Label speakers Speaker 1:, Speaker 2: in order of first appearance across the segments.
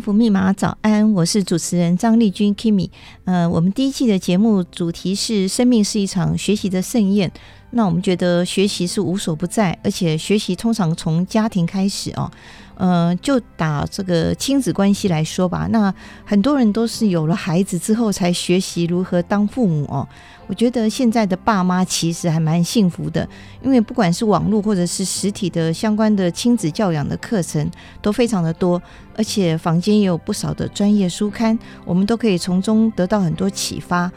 Speaker 1: 幸福密码，早安，我是主持人张丽君 Kimi。呃，我们第一季的节目主题是“生命是一场学习的盛宴”。那我们觉得学习是无所不在，而且学习通常从家庭开始哦。呃，就打这个亲子关系来说吧，那很多人都是有了孩子之后才学习如何当父母哦。我觉得现在的爸妈其实还蛮幸福的，因为不管是网络或者是实体的相关的亲子教养的课程都非常的多，而且坊间也有不少的专业书刊，我们都可以从中得到很多启发。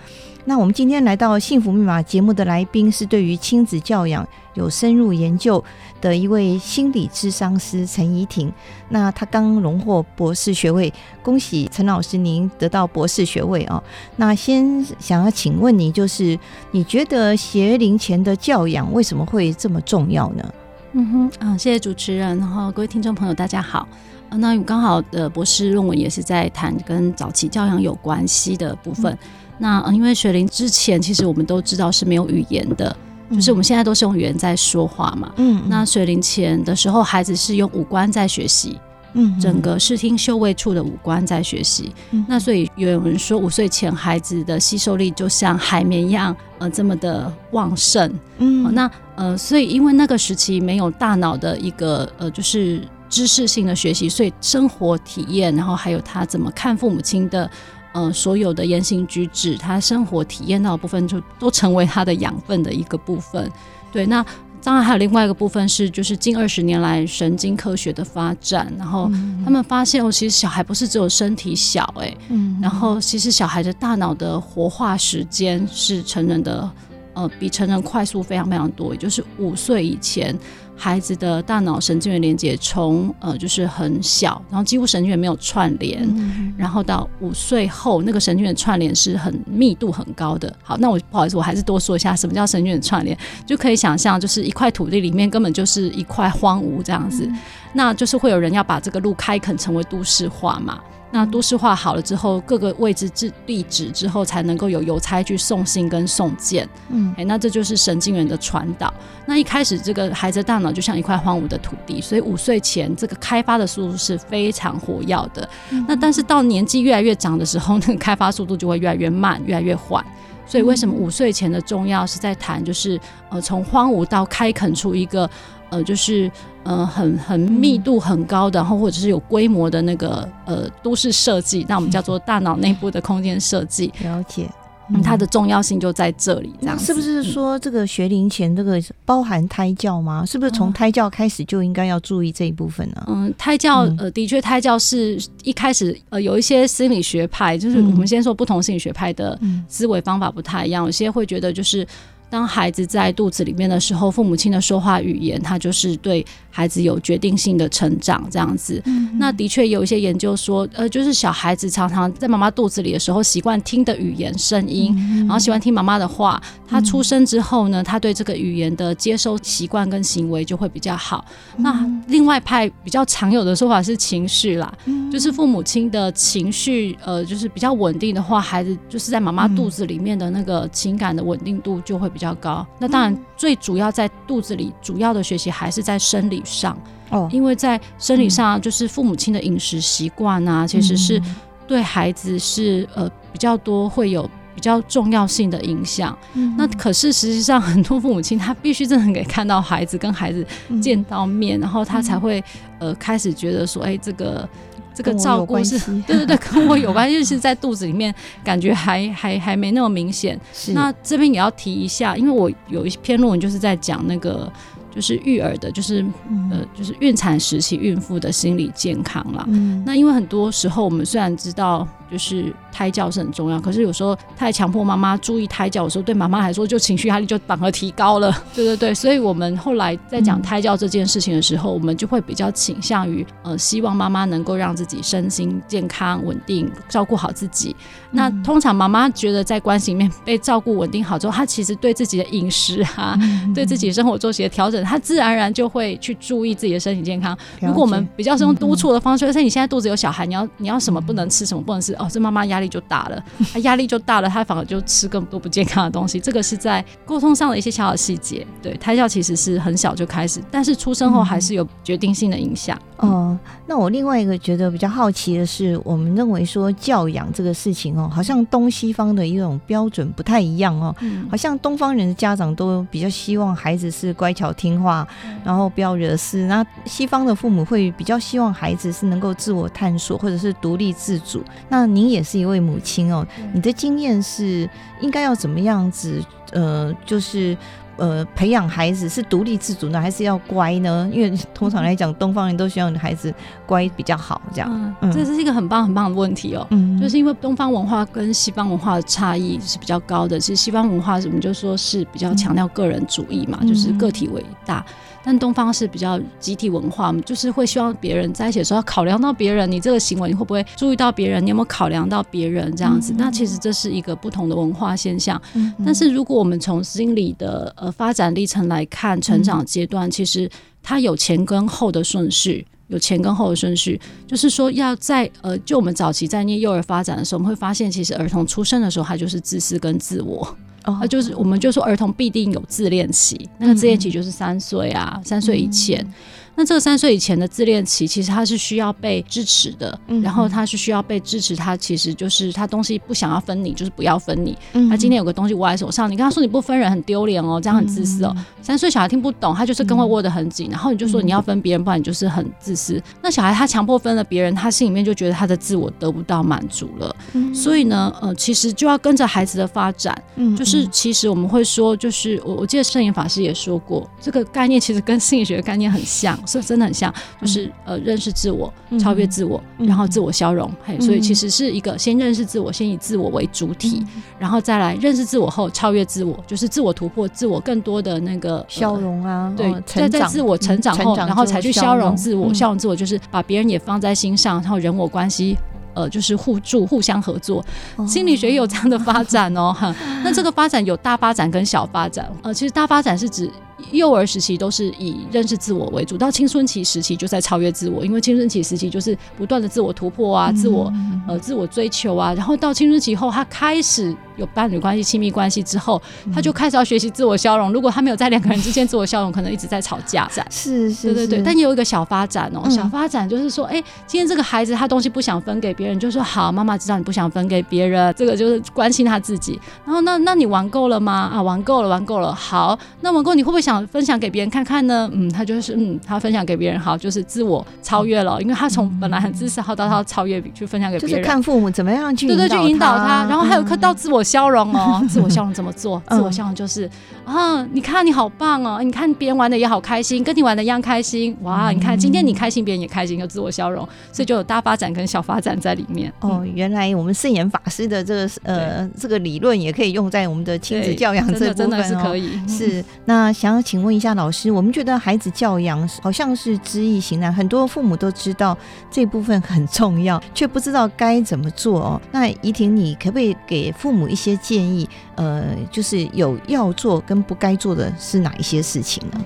Speaker 1: 那我们今天来到幸福密码节目的来宾是对于亲子教养有深入研究的一位心理智商师陈怡婷。那他刚荣获博士学位，恭喜陈老师您得到博士学位哦。那先想要请问你，就是你觉得学龄前的教养为什么会这么重要呢？
Speaker 2: 嗯哼，啊，谢谢主持人，然后各位听众朋友，大家好。啊，那刚好的博士论文也是在谈跟早期教养有关系的部分。嗯那因为学龄之前，其实我们都知道是没有语言的，嗯、就是我们现在都是用语言在说话嘛。嗯，嗯，那学龄前的时候，孩子是用五官在学习，嗯，整个视听嗅味触的五官在学习。嗯，那所以有人说，五岁前孩子的吸收力就像海绵一样，呃，这么的旺盛。嗯，那呃，所以因为那个时期没有大脑的一个呃，就是知识性的学习，所以生活体验，然后还有他怎么看父母亲的。呃，所有的言行举止，他生活体验到的部分，就都成为他的养分的一个部分。对，那当然还有另外一个部分是，就是近二十年来神经科学的发展，然后他们发现哦，其实小孩不是只有身体小，哎，嗯，然后其实小孩的大脑的活化时间是成人的，呃，比成人快速非常非常多，也就是五岁以前。孩子的大脑神经元连接从呃就是很小，然后几乎神经元没有串联，嗯、然后到五岁后那个神经元串联是很密度很高的。好，那我不好意思，我还是多说一下什么叫神经元串联，就可以想象就是一块土地里面根本就是一块荒芜这样子，嗯、那就是会有人要把这个路开垦成为都市化嘛。那都市化好了之后，各个位置置地址之后，才能够有邮差去送信跟送件。嗯，哎、欸，那这就是神经元的传导。那一开始，这个孩子的大脑就像一块荒芜的土地，所以五岁前这个开发的速度是非常活跃的。嗯、那但是到年纪越来越长的时候，那个开发速度就会越来越慢，越来越缓。所以为什么五岁前的重要是在谈，就是呃，从荒芜到开垦出一个。呃，就是呃，很很密度很高的，然后或者是有规模的那个呃都市设计，那我们叫做大脑内部的空间设计。
Speaker 1: 了解，
Speaker 2: 嗯，它的重要性就在这里。这样
Speaker 1: 是不是说这个学龄前这个包含胎教吗？是不是从胎教开始就应该要注意这一部分呢？
Speaker 2: 嗯，胎教呃，的确，胎教是一开始呃有一些心理学派，就是我们先说不同心理学派的思维方法不太一样，有些会觉得就是。当孩子在肚子里面的时候，父母亲的说话语言，他就是对孩子有决定性的成长这样子。嗯嗯，那的确有一些研究说，呃，就是小孩子常常在妈妈肚子里的时候，习惯听的语言声音，然后喜欢听妈妈的话。他出生之后呢，他对这个语言的接收习惯跟行为就会比较好。嗯、那另外派比较常有的说法是情绪啦，嗯、就是父母亲的情绪，呃，就是比较稳定的话，孩子就是在妈妈肚子里面的那个情感的稳定度就会比较。比较高，那当然最主要在肚子里主要的学习还是在生理上。哦，因为在生理上就是父母亲的饮食习惯啊，其实是对孩子是呃比较多会有比较重要性的影响。那可是实际上很多父母亲他必须真的给看到孩子跟孩子见到面，然后他才会呃开始觉得说，哎，这个。这个照顾是，对对对，跟我有关系，就是在肚子里面，感觉还还还没那么明显。那这边也要提一下，因为我有一篇论文就是在讲那个，就是育儿的，就是、嗯、呃，就是孕产时期孕妇的心理健康啦。
Speaker 1: 嗯，
Speaker 2: 那因为很多时候我们虽然知道。就是胎教是很重要，可是有时候太强迫妈妈注意胎教，有时候对妈妈来说就情绪压力就反而提高了。对对对，所以我们后来在讲胎教这件事情的时候，嗯、我们就会比较倾向于呃，希望妈妈能够让自己身心健康稳定，照顾好自己。嗯、那通常妈妈觉得在关系里面被照顾稳定好之后，她其实对自己的饮食啊，嗯、对自己生活作息的调整，她自然而然就会去注意自己的身体健康。如果我们比较是用督促的方式，而且、嗯、你现在肚子有小孩，你要你要什么不能吃，什么不能吃。哦，这妈妈压力就大了，她压力就大了，她反而就吃更多不健康的东西。这个是在沟通上的一些小小细节。对，胎教其实是很小就开始，但是出生后还是有决定性的影响。
Speaker 1: 哦、那我另外一个觉得比较好奇的是，我们认为说教养这个事情哦，好像东西方的一种标准不太一样哦。嗯、好像东方人的家长都比较希望孩子是乖巧听话，嗯、然后不要惹事。那西方的父母会比较希望孩子是能够自我探索，或者是独立自主。那您也是一位母亲哦，你的经验是应该要怎么样子？呃，就是呃，培养孩子是独立自主呢，还是要乖呢？因为 通常来讲，东方人都希望孩子乖比较好，这样。
Speaker 2: 这是一个很棒很棒的问题哦。嗯，就是因为东方文化跟西方文化的差异是比较高的。其实西方文化我们就说是比较强调个人主义嘛，嗯、就是个体为大。但东方是比较集体文化，就是会希望别人在一起的时候要考量到别人，你这个行为你会不会注意到别人？你有没有考量到别人这样子？嗯、那其实这是一个不同的文化现象。嗯、但是如果我们从心理的呃发展历程来看，成长阶段其实它有前跟后的顺序，有前跟后的顺序，就是说要在呃就我们早期在念幼儿发展的时候，我们会发现其实儿童出生的时候他就是自私跟自我。啊，就是我们就说儿童必定有自恋期，那个自恋期就是三岁啊，三岁以前。那这个三岁以前的自恋期，其实他是需要被支持的，嗯、然后他是需要被支持。他其实就是他东西不想要分你，就是不要分你。嗯、他今天有个东西握在手上，你跟他说你不分人很丢脸哦，这样很自私哦。嗯、三岁小孩听不懂，他就是跟会握得很紧，嗯、然后你就说你要分别人，不然你就是很自私。嗯、那小孩他强迫分了别人，他心里面就觉得他的自我得不到满足了。嗯、所以呢，呃，其实就要跟着孩子的发展。嗯、就是其实我们会说，就是我我记得圣严法师也说过，这个概念其实跟心理学的概念很像。所以真的很像，就是呃认识自我，超越自我，然后自我消融。嘿，所以其实是一个先认识自我，先以自我为主体，然后再来认识自我后超越自我，就是自我突破，自我更多的那个
Speaker 1: 消融啊。
Speaker 2: 对，在在自我成长后，然后才去消融自我，消融自我就是把别人也放在心上，然后人我关系呃就是互助、互相合作。心理学也有这样的发展哦，哈。那这个发展有大发展跟小发展，呃，其实大发展是指。幼儿时期都是以认识自我为主，到青春期时期就在超越自我，因为青春期时期就是不断的自我突破啊，自我呃自我追求啊，然后到青春期后，他开始有伴侣关系、亲密关系之后，他就开始要学习自我消融。如果他没有在两个人之间自我消融，可能一直在吵架。
Speaker 1: 是是，
Speaker 2: 对对对。但也有一个小发展哦，小发展就是说，哎，今天这个孩子他东西不想分给别人，就说好，妈妈知道你不想分给别人，这个就是关心他自己。然后那那你玩够了吗？啊，玩够了，玩够了。好，那玩够你会不会想？分享给别人看看呢？嗯，他就是嗯，他分享给别人好，就是自我超越了，因为他从本来很自私，好到他超越去分享给别人，
Speaker 1: 就是看父母怎么样去
Speaker 2: 对对去引导他，然后还有课到自我消融哦，自我消融怎么做？自我消融就是啊，你看你好棒哦，你看别人玩的也好开心，跟你玩的一样开心哇！你看今天你开心，别人也开心，有自我消融，所以就有大发展跟小发展在里面。
Speaker 1: 哦，原来我们圣严法师的这个呃这个理论也可以用在我们的亲子教养这部分哦，
Speaker 2: 真的是可以。
Speaker 1: 是那想要请问一下老师，我们觉得孩子教养好像是知易行难，很多父母都知道这部分很重要，却不知道该怎么做哦。那怡婷，你可不可以给父母一些建议？呃，就是有要做跟不该做的是哪一些事情呢？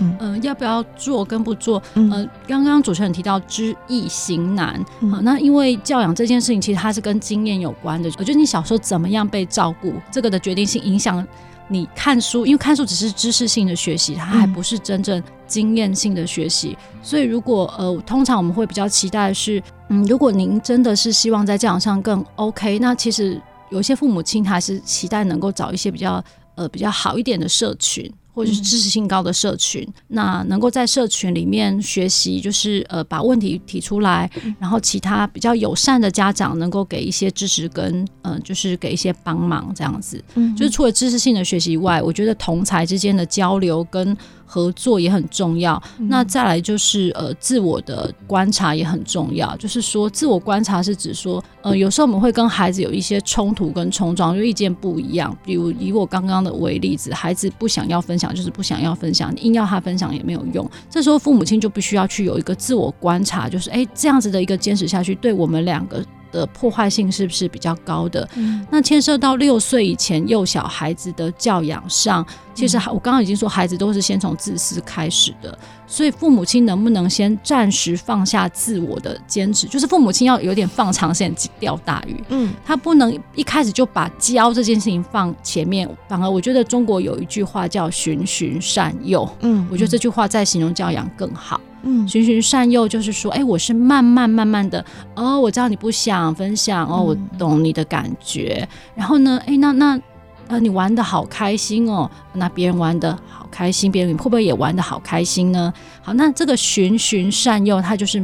Speaker 2: 嗯、呃，要不要做跟不做？呃，刚刚主持人提到知易行难，好、嗯呃，那因为教养这件事情，其实它是跟经验有关的。我觉得你小时候怎么样被照顾，这个的决定性影响。你看书，因为看书只是知识性的学习，它还不是真正经验性的学习。嗯、所以，如果呃，通常我们会比较期待的是，嗯，如果您真的是希望在教养上更 OK，那其实有些父母亲他是期待能够找一些比较呃比较好一点的社群。或者是知识性高的社群，嗯、那能够在社群里面学习，就是呃把问题提出来，嗯、然后其他比较友善的家长能够给一些支持跟嗯、呃，就是给一些帮忙这样子。嗯，就是除了知识性的学习以外，我觉得同才之间的交流跟合作也很重要。嗯、那再来就是呃自我的观察也很重要。就是说自我观察是指说，呃有时候我们会跟孩子有一些冲突跟冲撞，就意见不一样。比如以我刚刚的为例子，孩子不想要分享。就是不想要分享，硬要他分享也没有用。这时候父母亲就必须要去有一个自我观察，就是哎，这样子的一个坚持下去，对我们两个的破坏性是不是比较高的？嗯、那牵涉到六岁以前幼小孩子的教养上，其实我刚刚已经说，孩子都是先从自私开始的。所以父母亲能不能先暂时放下自我的坚持？就是父母亲要有点放长线钓大鱼，嗯，他不能一开始就把教这件事情放前面。反而我觉得中国有一句话叫“循循善诱”，嗯，我觉得这句话在形容教养更好。嗯，循循善诱就是说，哎，我是慢慢慢慢的，哦，我知道你不想分享，哦，我懂你的感觉。然后呢，哎，那那。呃，你玩的好开心哦，那别人玩的好开心，别人会不会也玩的好开心呢？好，那这个循循善诱，它就是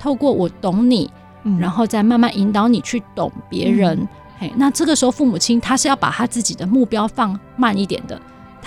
Speaker 2: 透过我懂你，嗯、然后再慢慢引导你去懂别人。嗯、嘿，那这个时候父母亲他是要把他自己的目标放慢一点的。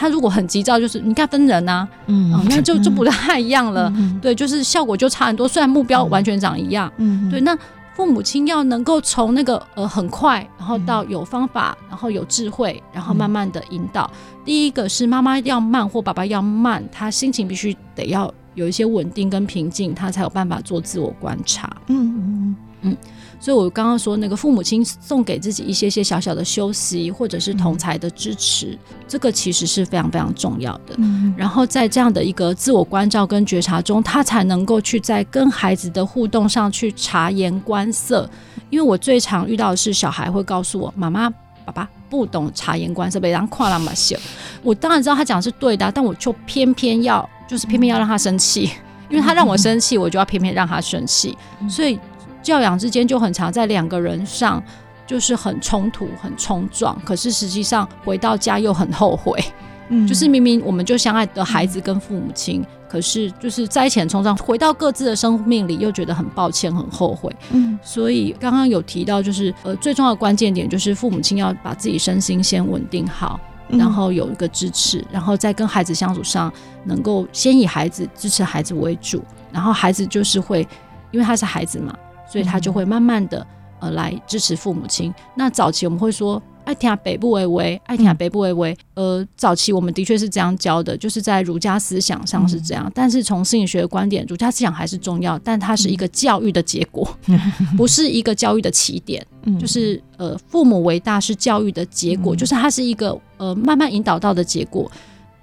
Speaker 2: 他如果很急躁，就是你看分人呐、啊，嗯、哦，那就就不太一样了。嗯、对，就是效果就差很多。虽然目标完全长一样，嗯，对，那。父母亲要能够从那个呃很快，然后到有方法，然后有智慧，然后慢慢的引导。嗯、第一个是妈妈要慢或爸爸要慢，他心情必须得要有一些稳定跟平静，他才有办法做自我观察。嗯嗯嗯。嗯所以，我刚刚说那个父母亲送给自己一些些小小的休息，或者是同才的支持，嗯、这个其实是非常非常重要的。嗯、然后，在这样的一个自我关照跟觉察中，他才能够去在跟孩子的互动上去察言观色。因为我最常遇到的是，小孩会告诉我：“妈妈、爸爸不懂察言观色，被人夸那么秀。”我当然知道他讲的是对的，但我就偏偏要，就是偏偏要让他生气，因为他让我生气，我就要偏偏让他生气。所以。教养之间就很常在两个人上，就是很冲突、很冲撞。可是实际上回到家又很后悔，嗯，就是明明我们就相爱的孩子跟父母亲，嗯、可是就是在一起冲撞，回到各自的生命里又觉得很抱歉、很后悔。嗯，所以刚刚有提到，就是呃，最重要的关键点就是父母亲要把自己身心先稳定好，然后有一个支持，然后在跟孩子相处上能够先以孩子支持孩子为主，然后孩子就是会，因为他是孩子嘛。所以他就会慢慢的呃来支持父母亲。那早期我们会说爱听北部为为，爱听北部为为。呃，早期我们的确是这样教的，就是在儒家思想上是这样。但是从心理学的观点，儒家思想还是重要，但它是一个教育的结果，不是一个教育的起点。就是呃，父母为大是教育的结果，就是它是一个呃慢慢引导到的结果。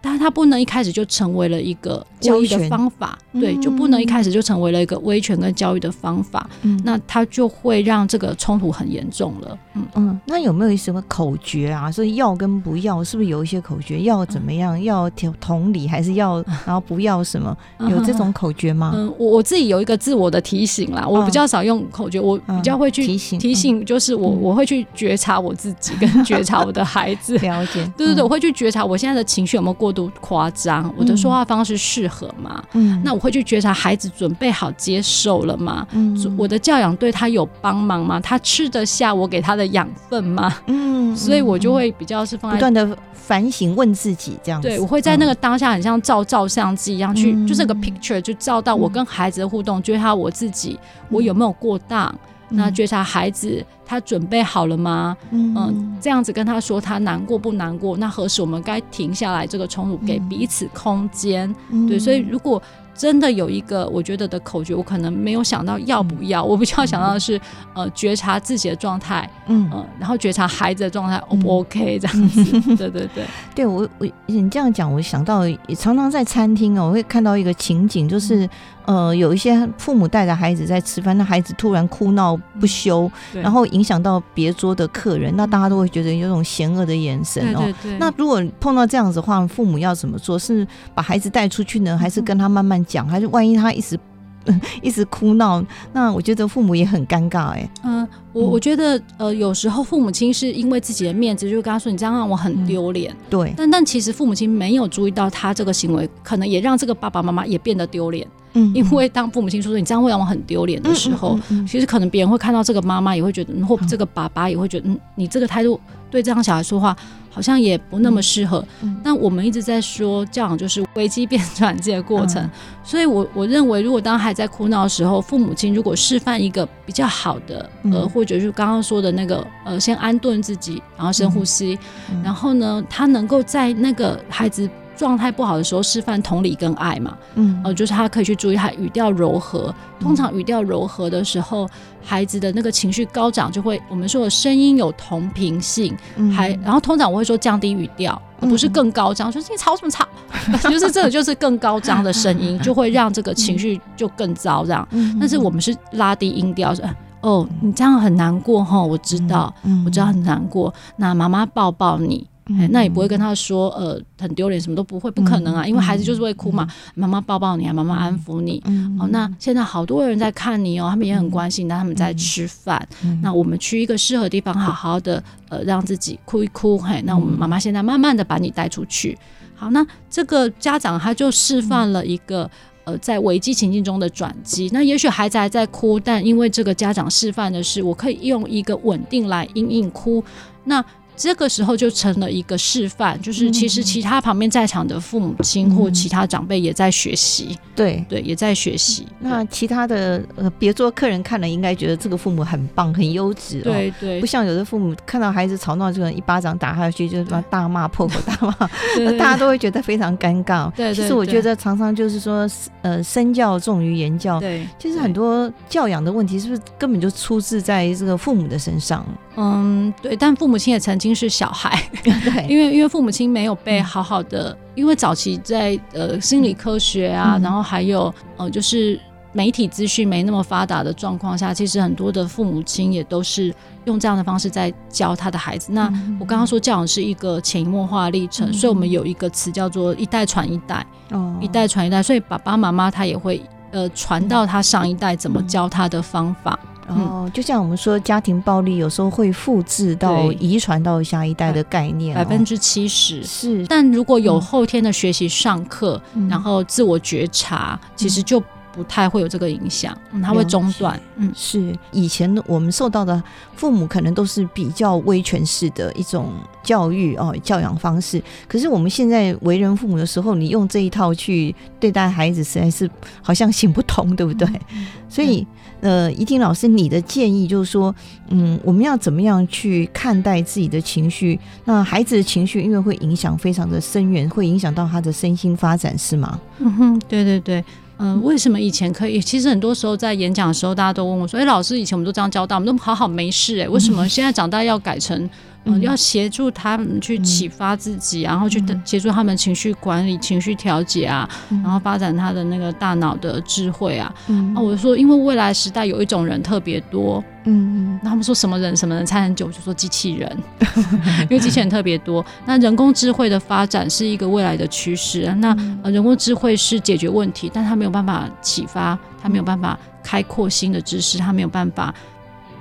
Speaker 2: 但是他不能一开始就成为了一个教育的方法，对，就不能一开始就成为了一个威权跟教育的方法，嗯、那他就会让这个冲突很严重了。嗯
Speaker 1: 嗯，那有没有什么口诀啊？所以要跟不要，是不是有一些口诀？要怎么样？嗯、要同理还是要？然后不要什么？嗯、有这种口诀吗？嗯，
Speaker 2: 我我自己有一个自我的提醒啦，我比较少用口诀，我比较会去提醒提醒，就是我我会去觉察我自己，跟觉察我的孩子。
Speaker 1: 了解。
Speaker 2: 对对对，我会去觉察我现在的情绪有没有过。过度夸张，我的说话方式适合吗？嗯，那我会去觉察孩子准备好接受了吗？嗯，我的教养对他有帮忙吗？他吃得下我给他的养分吗？嗯，所以我就会比较是放在
Speaker 1: 不断的反省，问自己这样子。
Speaker 2: 对，我会在那个当下，很像照照相机一样去，就是个 picture，就照到我跟孩子的互动，觉察我自己，我有没有过当？那觉察孩子。他准备好了吗？嗯，嗯，这样子跟他说，他难过不难过？那何时我们该停下来这个冲突，给彼此空间？嗯、对，所以如果。真的有一个我觉得的口诀，我可能没有想到要不要，我比较想到的是，呃，觉察自己的状态，嗯，然后觉察孩子的状态，O 不 OK 这样子，对 对对，
Speaker 1: 对 我我你这样讲，我想到常常在餐厅哦，我会看到一个情景，就是呃，有一些父母带着孩子在吃饭，那孩子突然哭闹不休，然后影响到别桌的客人，那大家都会觉得有种嫌恶的眼神哦。那如果碰到这样子的话，父母要怎么做？是把孩子带出去呢，还是跟他慢慢？讲还是万一他一直 一直哭闹，那我觉得父母也很尴尬哎。
Speaker 2: 嗯，我我觉得呃，有时候父母亲是因为自己的面子，就跟他说你这样让我很丢脸。
Speaker 1: 对，
Speaker 2: 但但其实父母亲没有注意到他这个行为，可能也让这个爸爸妈妈也变得丢脸。嗯，因为当父母亲说说你这样会让我很丢脸的时候，其实可能别人会看到这个妈妈也会觉得，或这个爸爸也会觉得，嗯，你这个态度对这样小孩说话好像也不那么适合。那、嗯、我们一直在说教养就是危机变 转这个过程，嗯、所以我我认为，如果当孩子在哭闹的时候，父母亲如果示范一个比较好的，呃，或者是刚刚说的那个，呃，先安顿自己，然后深呼吸，嗯、然后呢，他能够在那个孩子。状态不好的时候，示范同理跟爱嘛，嗯，呃，就是他可以去注意他语调柔和。通常语调柔和的时候，孩子的那个情绪高涨，就会我们说的声音有同频性，还。然后通常我会说降低语调，不是更高涨，说你吵什么吵，就是这个就是更高涨的声音，就会让这个情绪就更糟这样。但是我们是拉低音调，是哦，你这样很难过哈，我知道，我知道很难过，那妈妈抱抱你。那也不会跟他说，呃，很丢脸，什么都不会，不可能啊，因为孩子就是会哭嘛。妈妈抱抱你啊，妈妈安抚你。哦，那现在好多人在看你哦，他们也很关心，那他们在吃饭。那我们去一个适合的地方，好好的，呃，让自己哭一哭。嘿，那我们妈妈现在慢慢的把你带出去。好，那这个家长他就示范了一个，呃，在危机情境中的转机。那也许孩子还在哭，但因为这个家长示范的是，我可以用一个稳定来应应哭。那这个时候就成了一个示范，就是其实其他旁边在场的父母亲或其他长辈也在学习，对对，也在学习。
Speaker 1: 那其他的呃别桌客人看了应该觉得这个父母很棒，很优质，
Speaker 2: 对对，
Speaker 1: 不像有的父母看到孩子吵闹，就一巴掌打下去，就什么大骂破口大骂，大家都会觉得非常尴尬。对，其实我觉得常常就是说，呃，身教重于言教。对，其实很多教养的问题是不是根本就出自在这个父母的身上？
Speaker 2: 嗯，对，但父母亲也曾经。是小孩，对，因为因为父母亲没有被好好的，因为早期在呃心理科学啊，嗯、然后还有呃就是媒体资讯没那么发达的状况下，其实很多的父母亲也都是用这样的方式在教他的孩子。那我刚刚说教养是一个潜移默化历程，嗯、所以我们有一个词叫做一代传一代，哦、一代传一代，所以爸爸妈妈他也会呃传到他上一代怎么教他的方法。
Speaker 1: 哦，就像我们说，家庭暴力有时候会复制到遗传到下一代的概念，
Speaker 2: 百分之七十
Speaker 1: 是。
Speaker 2: 但如果有后天的学习、上课，嗯、然后自我觉察，嗯、其实就不太会有这个影响，嗯，它会中断。嗯，
Speaker 1: 是。以前我们受到的父母可能都是比较威权式的一种教育哦，教养方式。可是我们现在为人父母的时候，你用这一套去对待孩子，实在是好像行不通，对不对？嗯、所以。呃，怡婷老师，你的建议就是说，嗯，我们要怎么样去看待自己的情绪？那孩子的情绪，因为会影响非常的深远，会影响到他的身心发展，是吗？
Speaker 2: 嗯哼，对对对，嗯、呃，为什么以前可以？其实很多时候在演讲的时候，大家都问我说：“哎，老师，以前我们都这样教导，我们都好好没事，哎，为什么 现在长大要改成？”嗯，要协助他们去启发自己，然后去协助他们情绪管理、情绪调节啊，然后发展他的那个大脑的智慧啊。嗯，我说，因为未来时代有一种人特别多，嗯嗯，那他们说什么人什么人猜很久，就说机器人，因为机器人特别多。那人工智慧的发展是一个未来的趋势啊。那人工智慧是解决问题，但他没有办法启发，他没有办法开阔新的知识，他没有办法。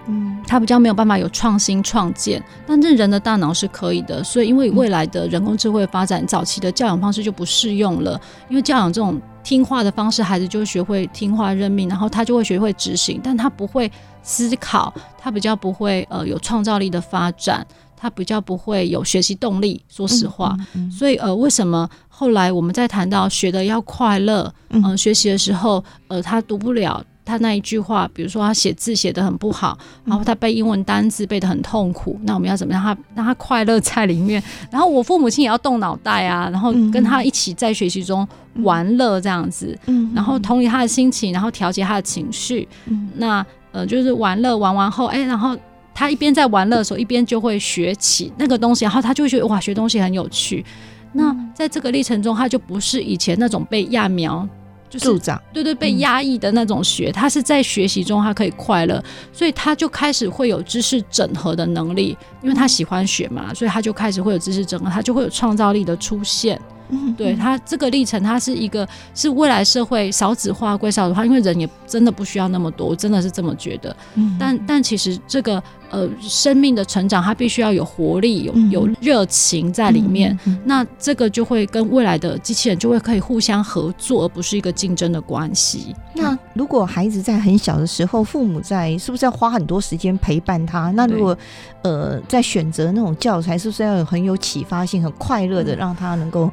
Speaker 2: 嗯，他比较没有办法有创新创建，但是人的大脑是可以的，所以因为未来的人工智慧发展，早期的教养方式就不适用了，因为教养这种听话的方式，孩子就会学会听话认命，然后他就会学会执行，但他不会思考，他比较不会呃有创造力的发展，他比较不会有学习动力。说实话，嗯嗯嗯、所以呃，为什么后来我们在谈到学的要快乐，嗯、呃，学习的时候，呃，他读不了。他那一句话，比如说他写字写的很不好，然后他背英文单字背的很痛苦，那我们要怎么让他让他快乐在里面？然后我父母亲也要动脑袋啊，然后跟他一起在学习中玩乐这样子，然后同理他的心情，然后调节他的情绪。那呃，就是玩乐玩完后，哎，然后他一边在玩乐的时候，一边就会学起那个东西，然后他就会觉得哇，学东西很有趣。那在这个历程中，他就不是以前那种被揠苗。就是对对，被压抑的那种学，他是在学习中他可以快乐，所以他就开始会有知识整合的能力，因为他喜欢学嘛，所以他就开始会有知识整合，他就会有创造力的出现。
Speaker 1: 嗯，
Speaker 2: 对他这个历程，他是一个是未来社会少子化归少子化，因为人也真的不需要那么多，我真的是这么觉得。
Speaker 1: 嗯，
Speaker 2: 但但其实这个呃生命的成长，它必须要有活力，有有热情在里面。那这个就会跟未来的机器人就会可以互相合作，而不是一个竞争的关系。
Speaker 1: 那如果孩子在很小的时候，父母在是不是要花很多时间陪伴他？那如果呃在选择那种教材，是不是要有很有启发性、很快乐的，让他能够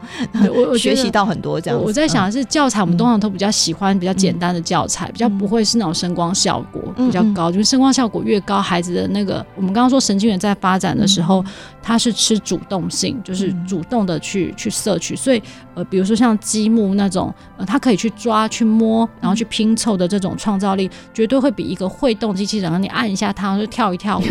Speaker 1: 学习到很多这样？
Speaker 2: 我在想的是教材，我们通常都比较喜欢比较简单的教材，嗯、比较不会是那种声光效果比较高，嗯、就是声光效果越高，孩子的那个我们刚刚说神经元在发展的时候，它是吃主动性，就是主动的去去摄取，所以呃，比如说像积木那种，呃，它可以去抓、去摸，然后去拼凑的这种创造力，绝对会比一个会动机器人，让你按一下它就跳一跳舞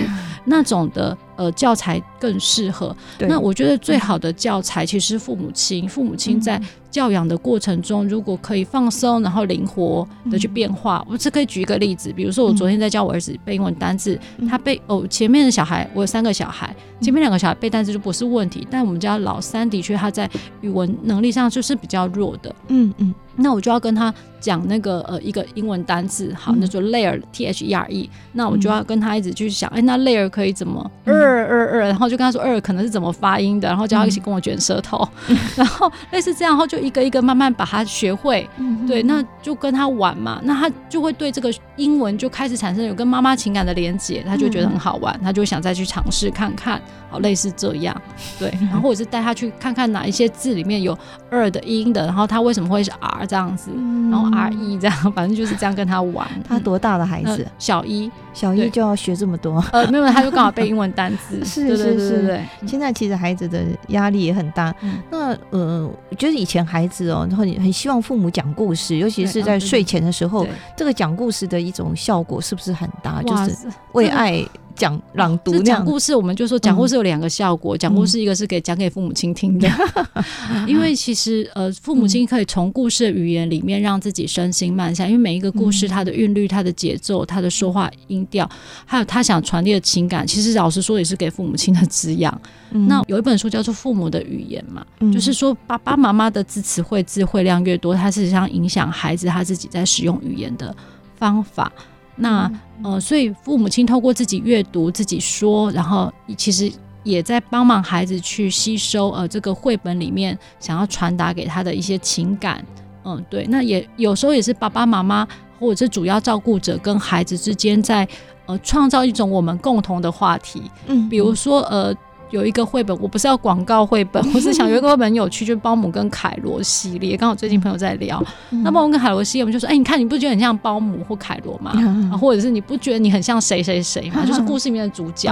Speaker 2: 那种的。呃，教材更适合。那我觉得最好的教材其实是父母亲，父母亲在教养的过程中，如果可以放松，然后灵活的去变化。我只可以举一个例子，比如说我昨天在教我儿子背英文单字，他背哦，前面的小孩，我有三个小孩，前面两个小孩背单词就不是问题，但我们家老三的确他在语文能力上就是比较弱的。嗯嗯。那我就要跟他讲那个呃一个英文单字，好，那就 layer t h e r e，那我就要跟他一直去想，哎，那 layer 可以怎么二二二，然后就跟他说二可能是怎么发音的，然后叫他一起跟我卷舌头，然后类似这样，然后就一个一个慢慢把它学会，对，那就跟他玩嘛，那他就会对这个英文就开始产生有跟妈妈情感的连结，他就觉得很好玩，他就想再去尝试看看，好，类似这样，对，然后或者是带他去看看哪一些字里面有二的音的，然后他为什么会是 r。这样子，然后 R E 这样，反正就是这样跟他玩。
Speaker 1: 他多大的孩子？
Speaker 2: 小一，
Speaker 1: 小一就要学这么多？
Speaker 2: 呃，没有，他就刚好背英文单词。
Speaker 1: 是是是，对。现在其实孩子的压力也很大。那呃，我觉得以前孩子哦，然后很希望父母讲故事，尤其是在睡前的时候，这个讲故事的一种效果是不是很大？就是为爱。讲朗读讲故事，我们就说讲故事有两个效果。讲故事一个是给讲给父母亲听的，因为其实呃，父母亲可以从故事的语言里面让自己身心慢下，因为每一个故事它的韵律、它的节奏、它的说话音调，还有他想传递的情感，其实老实说也是给父母亲的滋养。那有一本书叫做《父母的语言》嘛，就是说爸爸妈妈的字词汇字汇量越多，它实际上影响孩子他自己在使用语言的方法。那呃，所以父母亲透过自己阅读、自己说，然后其实也在帮忙孩子去吸收呃这个绘本里面想要传达给他的一些情感。嗯、呃，对。那也有时候也是爸爸妈妈或者是主要照顾者跟孩子之间在呃创造一种我们共同的话题。嗯，比如说呃。有一个绘本，我不是要广告绘本，我是想有一个绘本很有趣，就是包姆跟凯罗系列。刚好最近朋友在聊，那包姆跟凯罗系列，我们就说，哎，你看你不觉得很像包姆或凯罗吗？或者是你不觉得你很像谁谁谁吗？就是故事里面的主角，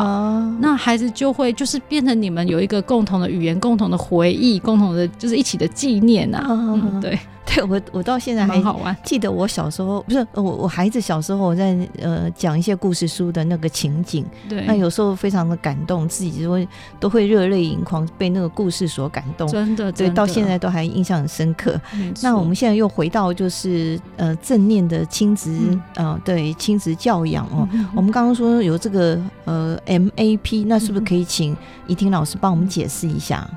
Speaker 1: 那孩子就会就是变成你们有一个共同的语言、共同的回忆、共同的就是一起的纪念呐、啊嗯。对。对我，我到现在还好玩。记得我小时候，不是我，我孩子小时候我在呃讲一些故事书的那个情景，对，那有时候非常的感动，自己就会都会热泪盈眶，被那个故事所感动。真的，对，到现在都还印象很深刻。那我们现在又回到就是呃正念的亲子，嗯、呃对亲子教养哦。嗯、我们刚刚说有这个呃 MAP，那是不是可以请怡婷老师帮我们解释一下？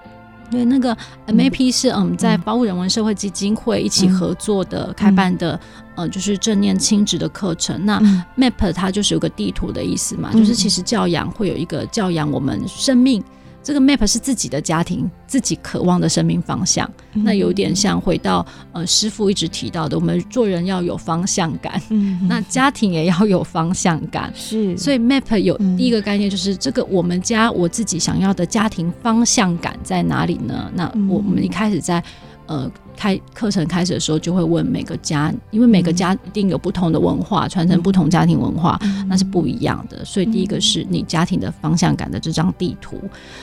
Speaker 2: 对，那个 MAP 是嗯，在保护人文社会基金会一起合作的开办的，呃，就是正念亲子的课程。那 MAP 它就是有个地图的意思嘛，就是其实教养会有一个教养我们生命。这个 map 是自己的家庭，自己渴望的生命方向。嗯、那有点像回到呃师傅一直提到的，我们做人要有方向感，嗯、那家庭也要有方向感。是，所以 map 有第一个概念就是这个我们家我自己想要的家庭方向感在哪里呢？那我们一开始在呃。开课程开始的时候，就会问每个家，因为每个家一定有不同的文化，传承不同家庭文化，那是不一样的。所以第一个是你家庭的方向感的这张地图。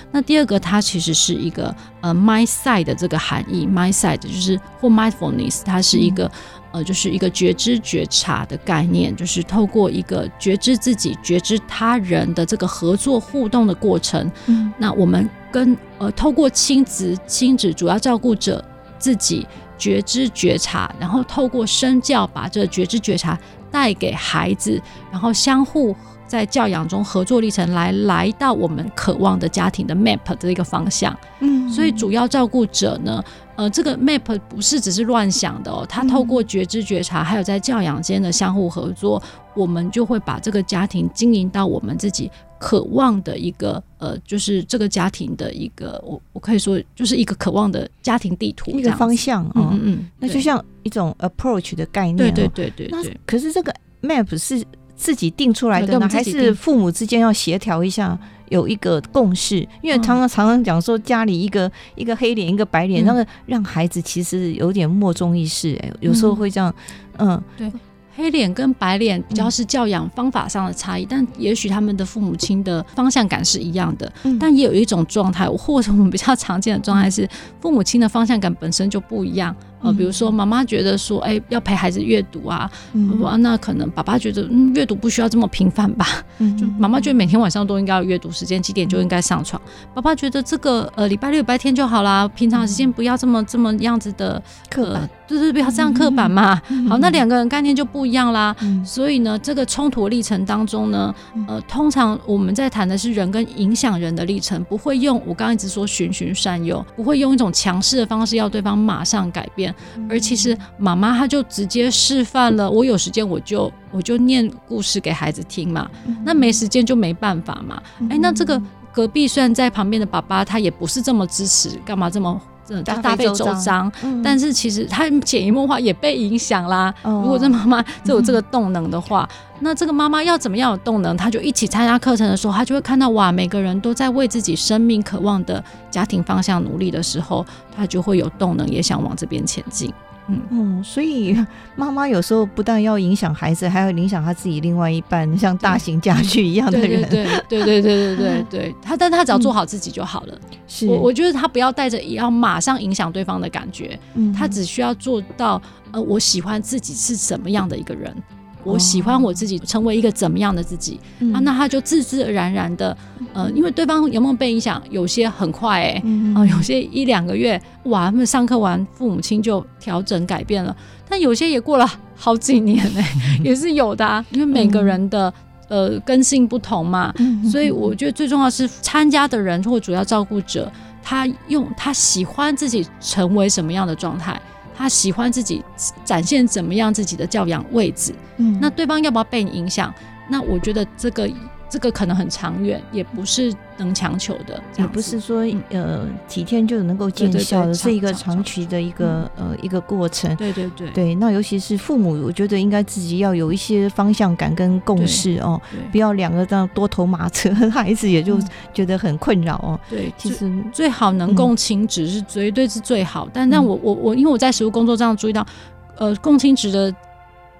Speaker 2: 那第二个，它其实是一个呃 MindSight 的这个含义，MindSight 就是或 Mindfulness，它是一个呃就是一个觉知觉察的概念，就是透过一个觉知自己、觉知他人的这个合作互动的过程。那我们跟呃透过亲子亲子主要照顾者。自己觉知觉察，然后透过身教把这觉知觉察带给孩子，然后相互在教养中合作历程来来到我们渴望的家庭的 map 的一个方向。嗯，所以主要照顾者呢，呃，这个 map 不是只是乱想的哦，他透过觉知觉察，还有在教养间的相互合作，我们就会把这个家庭经营到我们自己渴望的一个呃，就是这个家庭的一个，我我可以说就是一个渴望的家庭地图，
Speaker 1: 一个方向啊。嗯，嗯嗯，那就像一种 approach 的概念。
Speaker 2: 对对对对对。
Speaker 1: 那可是这个 map 是自己定出来的呢，还是父母之间要协调一下？有一个共识，因为常常常常讲说家里一个一个黑脸一个白脸，那个让孩子其实有点莫衷一是，哎，有时候会这样，嗯，
Speaker 2: 对。黑脸跟白脸比较是教养方法上的差异，嗯、但也许他们的父母亲的方向感是一样的。嗯、但也有一种状态，或者我们比较常见的状态是，父母亲的方向感本身就不一样。呃，比如说妈妈觉得说，哎、欸，要陪孩子阅读啊，嗯、那可能爸爸觉得，嗯，阅读不需要这么频繁吧？嗯、就妈妈觉得每天晚上都应该有阅读时间，几点就应该上床。嗯、爸爸觉得这个呃礼拜六、礼拜天就好啦，平常时间不要这么这么样子的
Speaker 1: 刻板，
Speaker 2: 对对，不要这样刻板嘛。
Speaker 1: 嗯、
Speaker 2: 好，那两个人概念就不一样啦。嗯、所以呢，这个冲突历程当中呢，呃，通常我们在谈的是人跟影响人的历程，不会用我刚刚一直说循循善诱，不会用一种强势的方式要对方马上改变。而其实妈妈她就直接示范了，我有时间我就我就念故事给孩子听嘛，那没时间就没办法嘛。哎，那这个隔壁虽然在旁边的爸爸他也不是这么支持，干嘛这么这大费周章？但是其实他潜移默化也被影响啦。如果这妈妈就有这个动能的话，那这个妈妈要怎么样有动能？她就一起参加课程的时候，她就会看到哇，每个人都在为自己生命渴望的家庭方向努力的时候，她就会有动能，也想往这边前进。嗯，
Speaker 1: 嗯，所以 妈妈有时候不但要影响孩子，还要影响他自己另外一半，像大型家具一样的人。
Speaker 2: 对对对对对对对。对，她但他只要做好自己就好了。是，我我觉得他不要带着也要马上影响对方的感觉，他只需要做到呃，我喜欢自己是什么样的一个人。我喜欢我自己成为一个怎么样的自己、嗯、啊？那他就自自然然的，呃，因为对方有没有被影响？有些很快哎、欸，嗯、啊，有些一两个月，哇，他们上课完，父母亲就调整改变了。但有些也过了好几年哎、欸，也是有的、啊，因为每个人的呃根性不同嘛，所以我觉得最重要是参加的人或主要照顾者，他用他喜欢自己成为什么样的状态。他喜欢自己展现怎么样自己的教养位置，嗯，那对方要不要被你影响？那我觉得这个。这个可能很长远，也不是能强求的，
Speaker 1: 也不是说呃几天就能够见效的，是一个长期的一个呃一个过程。
Speaker 2: 对对对。
Speaker 1: 对，那尤其是父母，我觉得应该自己要有一些方向感跟共识哦，不要两个这样多头马车，孩子也就觉得很困扰哦。
Speaker 2: 对，其实最好能共亲职是绝对是最好，但但我我我因为我在实务工作上注意到，呃，共亲职的。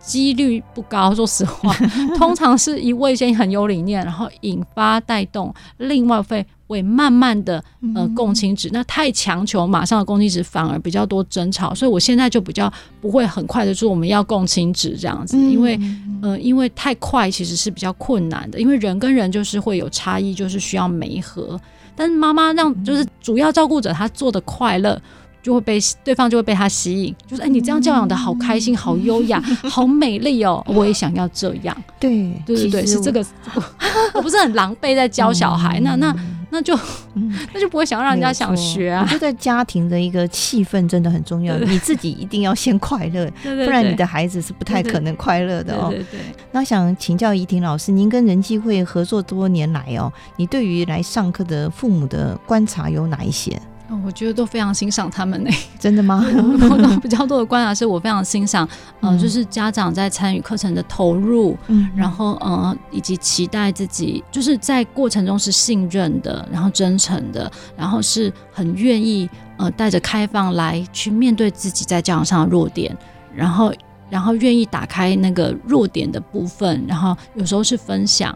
Speaker 2: 几率不高，说实话，通常是一位先很有理念，然后引发带动，另外会会慢慢的呃共情值。那太强求马上的共情值，反而比较多争吵。所以我现在就比较不会很快的说我们要共情值这样子，因为呃因为太快其实是比较困难的，因为人跟人就是会有差异，就是需要媒合。但是妈妈让就是主要照顾者他做的快乐。就会被对方就会被他吸引，就是哎，你这样教养的好开心，好优雅，好美丽哦，我也想要这样。
Speaker 1: 对
Speaker 2: 对对对，是这个，我不是很狼狈在教小孩，那那那就 那就不会想让人家想学啊。
Speaker 1: 我觉得家庭的一个气氛真的很重要，你自己一定要先快乐，不然你的孩子是不太可能快乐的哦。对对。那想请教怡婷老师，您跟人机会合作多年来哦，你对于来上课的父母的观察有哪一些？
Speaker 2: 我觉得都非常欣赏他们呢。
Speaker 1: 真的吗？
Speaker 2: 我 比较多的观察是我非常欣赏，嗯、呃，就是家长在参与课程的投入，嗯，然后呃，以及期待自己，就是在过程中是信任的，然后真诚的，然后是很愿意呃带着开放来去面对自己在教养上的弱点，然后然后愿意打开那个弱点的部分，然后有时候是分享。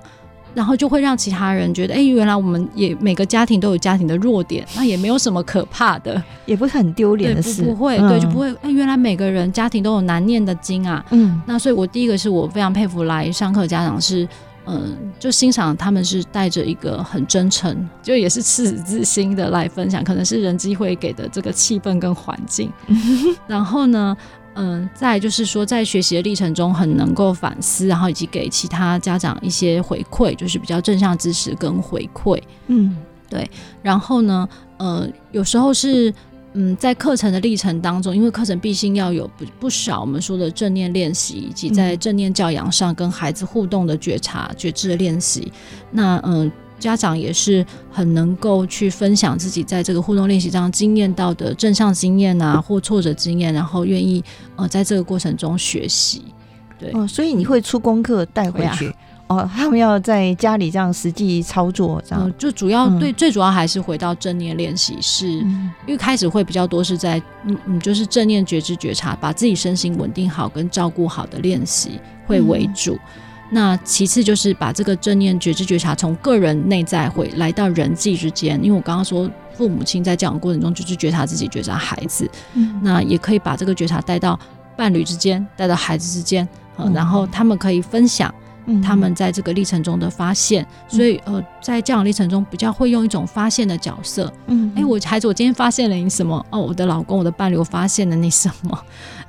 Speaker 2: 然后就会让其他人觉得，哎，原来我们也每个家庭都有家庭的弱点，那也没有什么可怕的，
Speaker 1: 也不是很丢脸的事，
Speaker 2: 不，不会，嗯、对，就不会。哎，原来每个人家庭都有难念的经啊。嗯，那所以我第一个是我非常佩服来上课的家长是，嗯，就欣赏他们是带着一个很真诚，就也是赤子之心的来分享，可能是人机会给的这个气氛跟环境。然后呢，嗯，再就是说，在学习的历程中很能够反思，然后以及给其他家长一些回馈，就是比较正向支持跟回馈。
Speaker 1: 嗯，
Speaker 2: 对。然后呢，呃，有时候是。嗯，在课程的历程当中，因为课程毕竟要有不不少我们说的正念练习，以及在正念教养上跟孩子互动的觉察、觉知的练习。那嗯，家长也是很能够去分享自己在这个互动练习上经验到的正向经验啊，或挫折经验，然后愿意呃在这个过程中学习。对，
Speaker 1: 哦，所以你会出功课带回去。哦，他们要在家里这样实际操作，这样、
Speaker 2: 嗯、就主要对、嗯、最主要还是回到正念练习，是、嗯、因为开始会比较多是在嗯嗯，就是正念觉知觉察，把自己身心稳定好跟照顾好的练习会为主。嗯、那其次就是把这个正念觉知觉察从个人内在会来到人际之间，因为我刚刚说父母亲在教养过程中就是觉察自己，觉察孩子，嗯、那也可以把这个觉察带到伴侣之间，带到孩子之间，嗯，然后他们可以分享。他们在这个历程中的发现，嗯、所以呃，在教养历程中比较会用一种发现的角色。嗯，哎，我孩子，我今天发现了你什么？哦，我的老公，我的伴侣，我发现了你什么？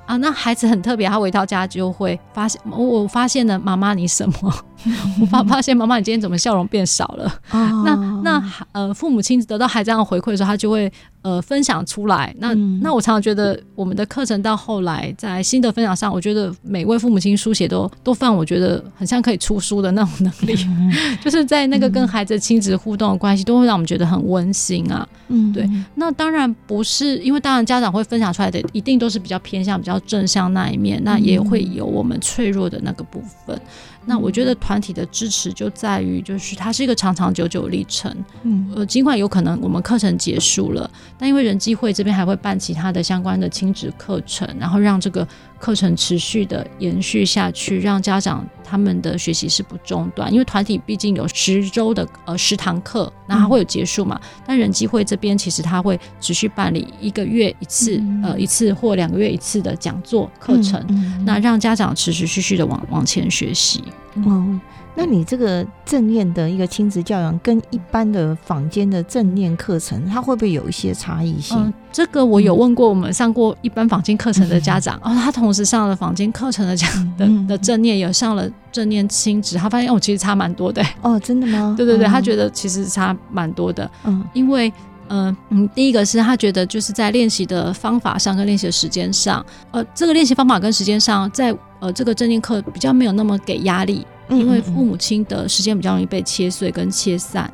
Speaker 2: 啊，那孩子很特别，他回到家就会发现，我我发现了妈妈你什么？我发发现妈妈你今天怎么笑容变少了？哦、那那呃，父母亲得到孩子这样回馈的时候，他就会呃分享出来。那、嗯、那我常常觉得我们的课程到后来在新的分享上，我觉得每位父母亲书写都都放，我觉得很像可以出书的那种能力，嗯、就是在那个跟孩子亲子互动的关系，都会让我们觉得很温馨啊。嗯，对。那当然不是，因为当然家长会分享出来的一定都是比较偏向比较。正向那一面，那也会有我们脆弱的那个部分。那我觉得团体的支持就在于，就是它是一个长长久久历程。嗯，呃，尽管有可能我们课程结束了，但因为人机会这边还会办其他的相关的亲子课程，然后让这个课程持续的延续下去，让家长他们的学习是不中断。因为团体毕竟有十周的呃十堂课，那它会有结束嘛？嗯、但人机会这边其实它会持续办理一个月一次，嗯、呃一次或两个月一次的讲座课程，那让家长持持续续的往往前学习。
Speaker 1: 哦，那你这个正念的一个亲子教养，跟一般的坊间的正念课程，它会不会有一些差异性？
Speaker 2: 嗯，这个我有问过我们上过一般坊间课程的家长，嗯、哦，他同时上了坊间课程的讲的的正念，有上了正念亲子，他发现哦，其实差蛮多的。
Speaker 1: 哦，真的吗？
Speaker 2: 对对对，他觉得其实差蛮多的。嗯，因为嗯嗯，第一个是他觉得就是在练习的方法上跟练习的时间上，呃，这个练习方法跟时间上在。呃，这个正念课比较没有那么给压力，因为父母亲的时间比较容易被切碎跟切散，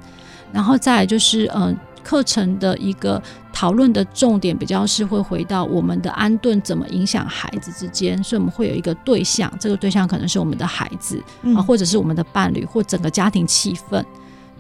Speaker 2: 然后再来就是呃，课程的一个讨论的重点比较是会回到我们的安顿怎么影响孩子之间，所以我们会有一个对象，这个对象可能是我们的孩子啊，或者是我们的伴侣或整个家庭气氛。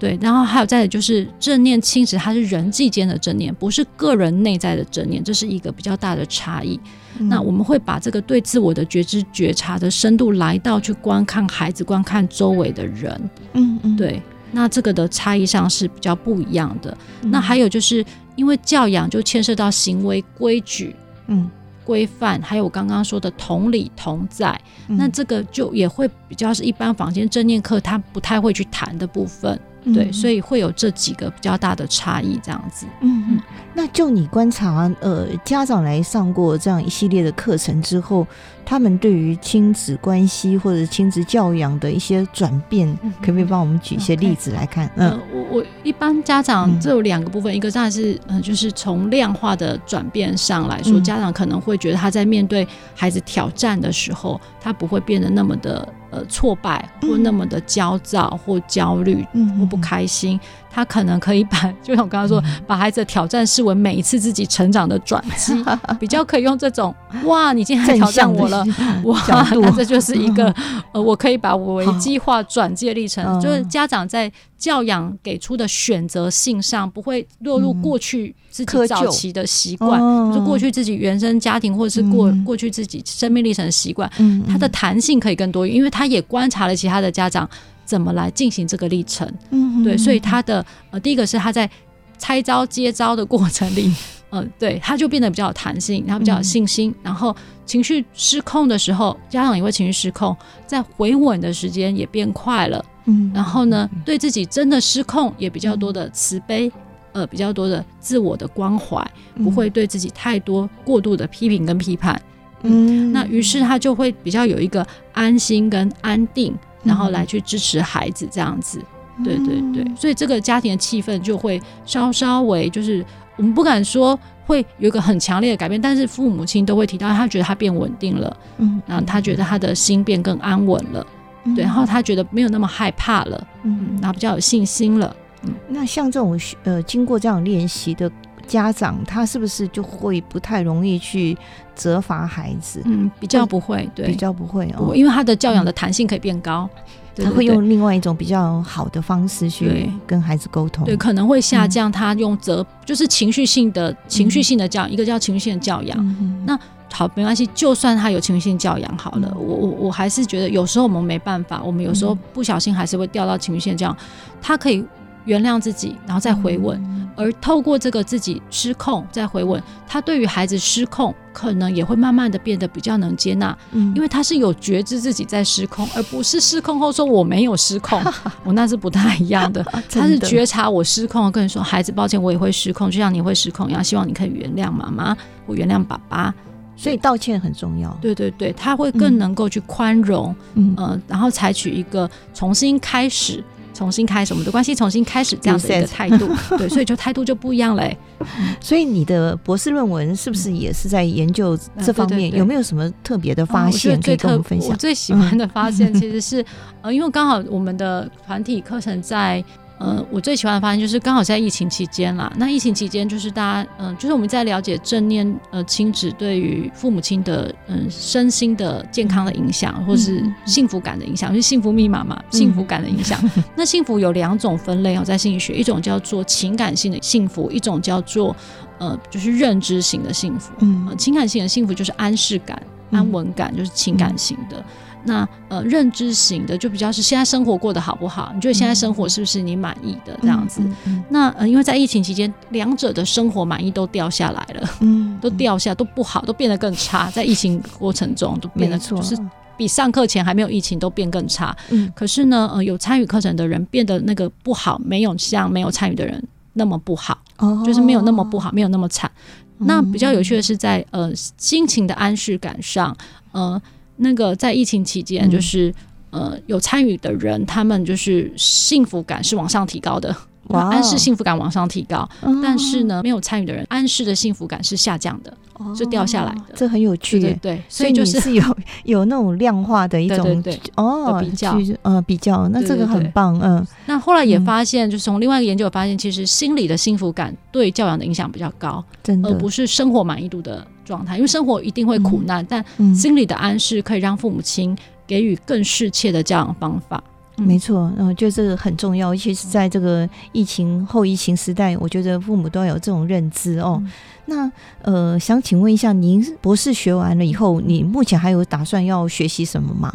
Speaker 2: 对，然后还有再的就是正念亲子，它是人际间的正念，不是个人内在的正念，这是一个比较大的差异。嗯、那我们会把这个对自我的觉知觉察的深度来到去观看孩子，观看周围的人。嗯嗯，对，那这个的差异上是比较不一样的。嗯、那还有就是因为教养就牵涉到行为规矩、嗯规范，还有我刚刚说的同理同在，嗯、那这个就也会比较是一般房间正念课他不太会去谈的部分。对，所以会有这几个比较大的差异，这样子。嗯嗯，
Speaker 1: 那就你观察，呃，家长来上过这样一系列的课程之后，他们对于亲子关系或者亲子教养的一些转变，嗯、可不可以帮我们举一些例子来看.嗯，
Speaker 2: 我我一般家长这有两个部分，嗯、一个当然是嗯，就是从量化的转变上来说，嗯、家长可能会觉得他在面对孩子挑战的时候，他不会变得那么的。呃，挫败或那么的焦躁或焦虑，或不开心，嗯、他可能可以把，就像我刚刚说，嗯、把孩子的挑战视为每一次自己成长的转机，比较可以用这种哇，你今天还挑战我了，哇，那这就是一个呃，我可以把我危机化转机的历程，嗯、就是家长在。教养给出的选择性上，不会落入过去自己早期的习惯，嗯、就是过去自己原生家庭或者是过、嗯、过去自己生命历程的习惯，嗯、它的弹性可以更多，因为他也观察了其他的家长怎么来进行这个历程。嗯、对，所以他的呃，第一个是他在拆招接招的过程里，嗯，对，他就变得比较有弹性，然后比较有信心，嗯、然后情绪失控的时候，家长也会情绪失控，在回稳的时间也变快了。嗯，然后呢，对自己真的失控也比较多的慈悲，呃，比较多的自我的关怀，不会对自己太多过度的批评跟批判，嗯，那于是他就会比较有一个安心跟安定，然后来去支持孩子这样子。嗯、对对对，所以这个家庭的气氛就会稍稍微就是我们不敢说会有一个很强烈的改变，但是父母亲都会提到他觉得他变稳定了，嗯，然后他觉得他的心变更安稳了，嗯、对，然后他觉得没有那么害怕了，嗯，然后比较有信心了。嗯，
Speaker 1: 那像这种呃经过这样练习的家长，他是不是就会不太容易去责罚孩子？
Speaker 2: 嗯，比较不会，对，
Speaker 1: 比较不会哦，
Speaker 2: 因为他的教养的弹性可以变高。嗯
Speaker 1: 他会用另外一种比较好的方式去跟孩子沟通，
Speaker 2: 对，可能会下降他用责，就是情绪性的情绪性的教养，一个叫情绪性的教养。那好，没关系，就算他有情绪性教养好了，我我我还是觉得有时候我们没办法，我们有时候不小心还是会掉到情绪性的教养，他可以原谅自己，然后再回稳。而透过这个自己失控再回稳，他对于孩子失控，可能也会慢慢的变得比较能接纳，嗯，因为他是有觉知自己在失控，而不是失控后说我没有失控，我那是不太一样 的。他是觉察我失控，跟你说孩子抱歉，我也会失控，就像你会失控一样，希望你可以原谅妈妈，我原谅爸爸，
Speaker 1: 所以道歉很重要。
Speaker 2: 对对对，他会更能够去宽容，嗯、呃，然后采取一个重新开始。重新开始，我们的关系重新开始这样的一个态度，对，所以就态度就不一样嘞。
Speaker 1: 所以你的博士论文是不是也是在研究这方面？有没有什么特别的发现可以跟我们分享？
Speaker 2: 我最喜欢的发现 其实是，呃，因为刚好我们的团体课程在。呃，我最喜欢的发现就是刚好在疫情期间啦。那疫情期间就是大家，嗯、呃，就是我们在了解正念呃亲子对于父母亲的嗯、呃、身心的健康的影响，或是幸福感的影响，就是幸福密码嘛，幸福感的影响。嗯、那幸福有两种分类哦，在心理学，一种叫做情感性的幸福，一种叫做呃就是认知型的幸福。嗯、呃，情感性的幸福就是安适感、安稳感，就是情感型的。嗯那呃，认知型的就比较是现在生活过得好不好？你觉得现在生活是不是你满意的这样子？嗯嗯嗯、那呃，因为在疫情期间，两者的生活满意都掉下来了，嗯，都掉下都不好，都变得更差。在疫情过程中都变得就是比上课前还没有疫情都变更差。嗯，可是呢，呃，有参与课程的人变得那个不好，没有像没有参与的人那么不好，哦，就是没有那么不好，没有那么惨。嗯、那比较有趣的是在呃心情的安适感上，呃。那个在疫情期间，就是、嗯、呃有参与的人，他们就是幸福感是往上提高的，哇，安适幸福感往上提高。哦、但是呢，没有参与的人，暗示的幸福感是下降的，哦、是掉下来的。
Speaker 1: 这很有趣，对，对对。所以就是是有 有那种量化的一种对对对哦比较，呃比较。那这个很棒，嗯。
Speaker 2: 那后来也发现，就是从另外一个研究发现，其实心理的幸福感对教养的影响比较高，真的，而不是生活满意度的。状态，因为生活一定会苦难，嗯、但心理的安适可以让父母亲给予更适切的教养方法。
Speaker 1: 嗯、没错，嗯，我觉得这个很重要，尤其是在这个疫情后疫情时代，我觉得父母都要有这种认知哦。嗯、那呃，想请问一下，您博士学完了以后，你目前还有打算要学习什么吗？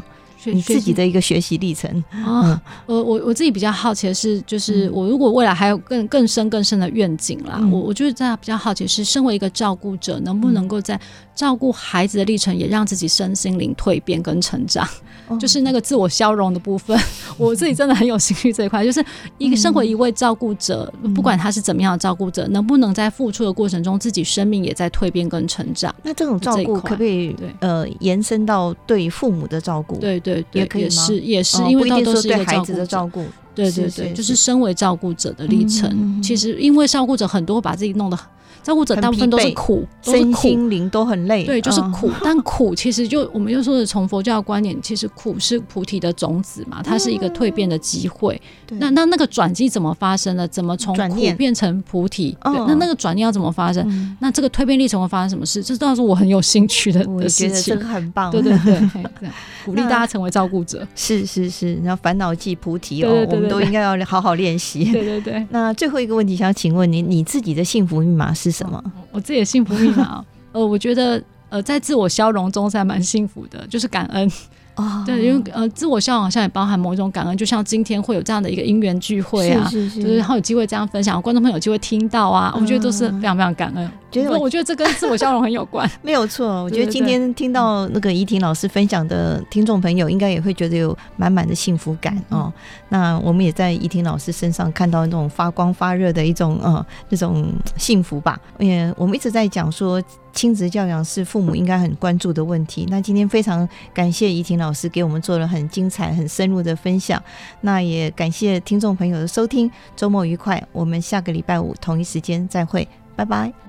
Speaker 1: 你自己的一个学习历程
Speaker 2: 啊，我我我自己比较好奇的是，就是我如果未来还有更更深更深的愿景啦，我我就是在比较好奇是，身为一个照顾者，能不能够在照顾孩子的历程，也让自己身心灵蜕变跟成长，就是那个自我消融的部分，我自己真的很有兴趣这一块，就是一个身为一位照顾者，不管他是怎么样的照顾者，能不能在付出的过程中，自己生命也在蜕变跟成长？
Speaker 1: 那这种照顾可不可以呃延伸到对父母的照顾？
Speaker 2: 对对。对，也可以也是也是，因为都是一个
Speaker 1: 孩子的照顾，
Speaker 2: 对对对，就是身为照顾者的历程。其实，因为照顾者很多把自己弄得。照顾者大部分都是苦，
Speaker 1: 身心灵都很累。
Speaker 2: 对，就是苦。但苦其实就我们又说的，从佛教的观念，其实苦是菩提的种子嘛，它是一个蜕变的机会。那那那个转机怎么发生的？怎么从苦变成菩提？对，那那个转念要怎么发生？那这个蜕变历程会发生什么事？这倒是我很有兴趣的 的事情。
Speaker 1: 这个很棒。
Speaker 2: 对对 对，鼓励大家成为照顾者。
Speaker 1: 是是是，然后烦恼即菩提哦，我们都应该要好好练习。
Speaker 2: 对对对。
Speaker 1: 那最后一个问题，想请问你，你自己的幸福密码是什么？
Speaker 2: 我自己的幸福密码，呃，我觉得，呃，在自我消融中是还蛮幸福的，就是感恩。哦，对，因为呃，自我消融好像也包含某一种感恩，就像今天会有这样的一个因缘聚会啊，是是是，就是然后有机会这样分享，观众朋友有机会听到啊，嗯、我觉得都是非常非常感恩。
Speaker 1: 觉得我，
Speaker 2: 我觉得这跟自我笑容很有关，
Speaker 1: 没有错。我觉得今天听到那个怡婷老师分享的听众朋友，应该也会觉得有满满的幸福感哦。那我们也在怡婷老师身上看到那种发光发热的一种呃那种幸福吧。也我们一直在讲说，亲子教养是父母应该很关注的问题。那今天非常感谢怡婷老师给我们做了很精彩、很深入的分享。那也感谢听众朋友的收听，周末愉快。我们下个礼拜五同一时间再会，拜拜。